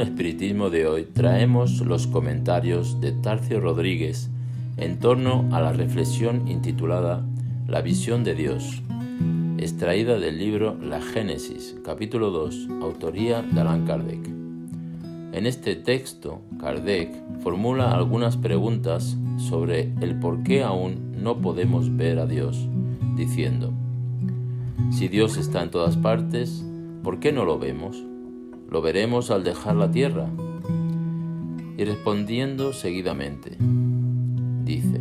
Espiritismo de hoy traemos los comentarios de Tarcio Rodríguez en torno a la reflexión intitulada La visión de Dios, extraída del libro La Génesis, capítulo 2, autoría de Allan Kardec. En este texto, Kardec formula algunas preguntas sobre el por qué aún no podemos ver a Dios, diciendo, si Dios está en todas partes, ¿por qué no lo vemos? Lo veremos al dejar la tierra. Y respondiendo seguidamente, dice,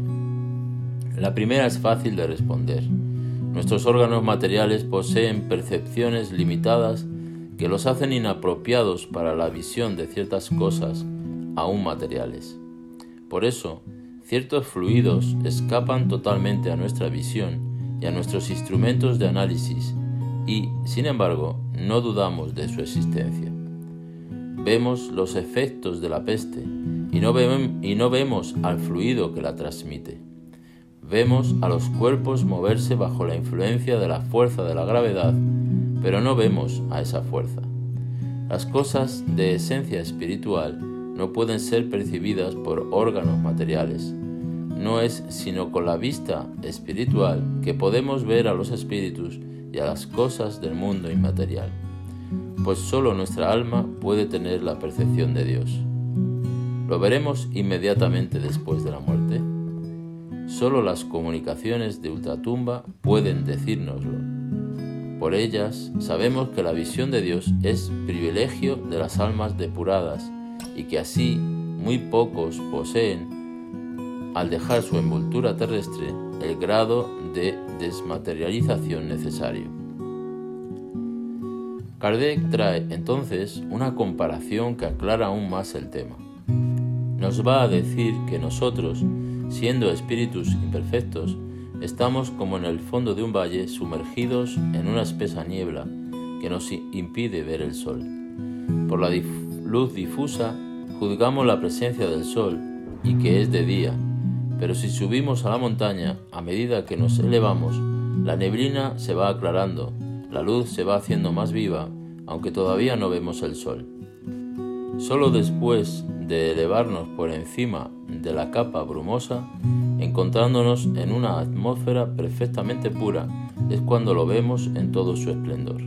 la primera es fácil de responder. Nuestros órganos materiales poseen percepciones limitadas que los hacen inapropiados para la visión de ciertas cosas aún materiales. Por eso, ciertos fluidos escapan totalmente a nuestra visión y a nuestros instrumentos de análisis y, sin embargo, no dudamos de su existencia vemos los efectos de la peste y no, y no vemos al fluido que la transmite. Vemos a los cuerpos moverse bajo la influencia de la fuerza de la gravedad, pero no vemos a esa fuerza. Las cosas de esencia espiritual no pueden ser percibidas por órganos materiales. No es sino con la vista espiritual que podemos ver a los espíritus y a las cosas del mundo inmaterial pues solo nuestra alma puede tener la percepción de Dios. ¿Lo veremos inmediatamente después de la muerte? Solo las comunicaciones de ultratumba pueden decírnoslo. Por ellas sabemos que la visión de Dios es privilegio de las almas depuradas y que así muy pocos poseen, al dejar su envoltura terrestre, el grado de desmaterialización necesario. Kardec trae entonces una comparación que aclara aún más el tema. Nos va a decir que nosotros, siendo espíritus imperfectos, estamos como en el fondo de un valle sumergidos en una espesa niebla que nos impide ver el sol. Por la luz difusa juzgamos la presencia del sol y que es de día, pero si subimos a la montaña, a medida que nos elevamos, la neblina se va aclarando la luz se va haciendo más viva, aunque todavía no vemos el sol. Solo después de elevarnos por encima de la capa brumosa, encontrándonos en una atmósfera perfectamente pura, es cuando lo vemos en todo su esplendor.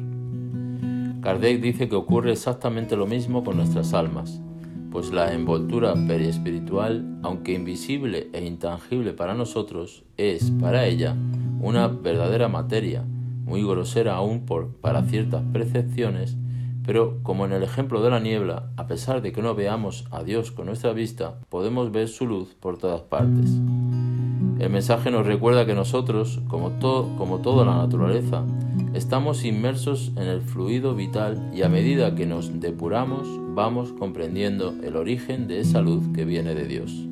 Kardec dice que ocurre exactamente lo mismo con nuestras almas, pues la envoltura periespiritual, aunque invisible e intangible para nosotros, es para ella una verdadera materia, muy grosera aún por, para ciertas percepciones, pero como en el ejemplo de la niebla, a pesar de que no veamos a Dios con nuestra vista, podemos ver su luz por todas partes. El mensaje nos recuerda que nosotros, como, como toda la naturaleza, estamos inmersos en el fluido vital y a medida que nos depuramos vamos comprendiendo el origen de esa luz que viene de Dios.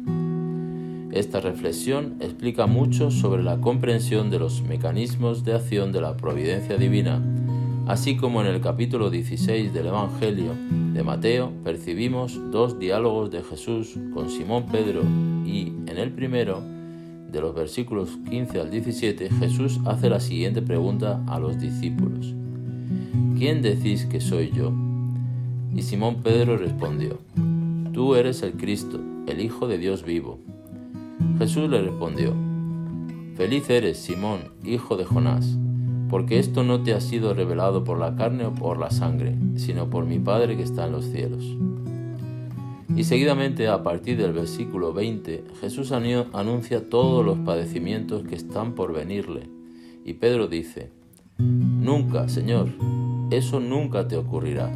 Esta reflexión explica mucho sobre la comprensión de los mecanismos de acción de la providencia divina, así como en el capítulo 16 del Evangelio de Mateo percibimos dos diálogos de Jesús con Simón Pedro y en el primero, de los versículos 15 al 17, Jesús hace la siguiente pregunta a los discípulos. ¿Quién decís que soy yo? Y Simón Pedro respondió, Tú eres el Cristo, el Hijo de Dios vivo. Jesús le respondió, Feliz eres, Simón, hijo de Jonás, porque esto no te ha sido revelado por la carne o por la sangre, sino por mi Padre que está en los cielos. Y seguidamente, a partir del versículo 20, Jesús anuncia todos los padecimientos que están por venirle. Y Pedro dice, Nunca, Señor, eso nunca te ocurrirá.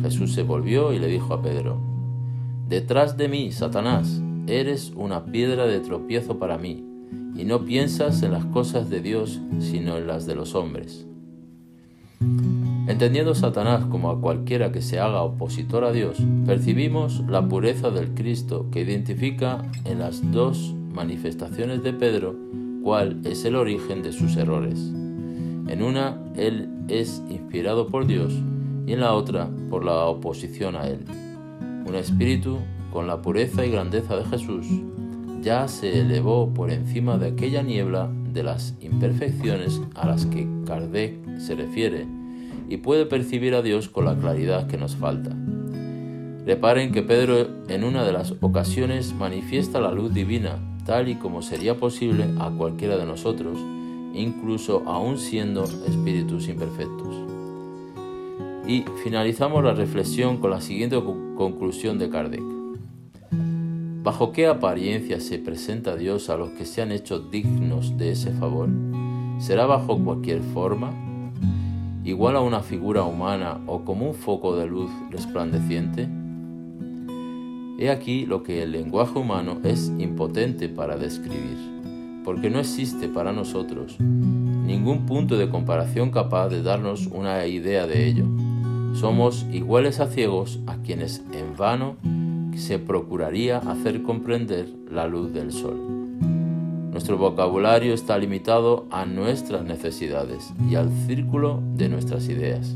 Jesús se volvió y le dijo a Pedro, Detrás de mí, Satanás, Eres una piedra de tropiezo para mí, y no piensas en las cosas de Dios, sino en las de los hombres. Entendiendo Satanás como a cualquiera que se haga opositor a Dios, percibimos la pureza del Cristo que identifica en las dos manifestaciones de Pedro cuál es el origen de sus errores. En una, Él es inspirado por Dios y en la otra, por la oposición a Él. Un espíritu con la pureza y grandeza de Jesús, ya se elevó por encima de aquella niebla de las imperfecciones a las que Kardec se refiere y puede percibir a Dios con la claridad que nos falta. Reparen que Pedro en una de las ocasiones manifiesta la luz divina, tal y como sería posible a cualquiera de nosotros, incluso aún siendo espíritus imperfectos. Y finalizamos la reflexión con la siguiente conclusión de Kardec. ¿Bajo qué apariencia se presenta Dios a los que se han hecho dignos de ese favor? ¿Será bajo cualquier forma? ¿Igual a una figura humana o como un foco de luz resplandeciente? He aquí lo que el lenguaje humano es impotente para describir, porque no existe para nosotros ningún punto de comparación capaz de darnos una idea de ello. Somos iguales a ciegos a quienes en vano se procuraría hacer comprender la luz del sol. Nuestro vocabulario está limitado a nuestras necesidades y al círculo de nuestras ideas.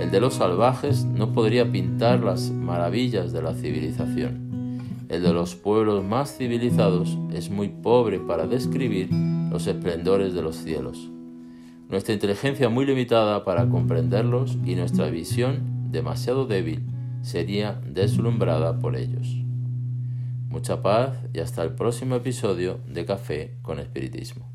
El de los salvajes no podría pintar las maravillas de la civilización. El de los pueblos más civilizados es muy pobre para describir los esplendores de los cielos. Nuestra inteligencia muy limitada para comprenderlos y nuestra visión demasiado débil sería deslumbrada por ellos. Mucha paz y hasta el próximo episodio de Café con Espiritismo.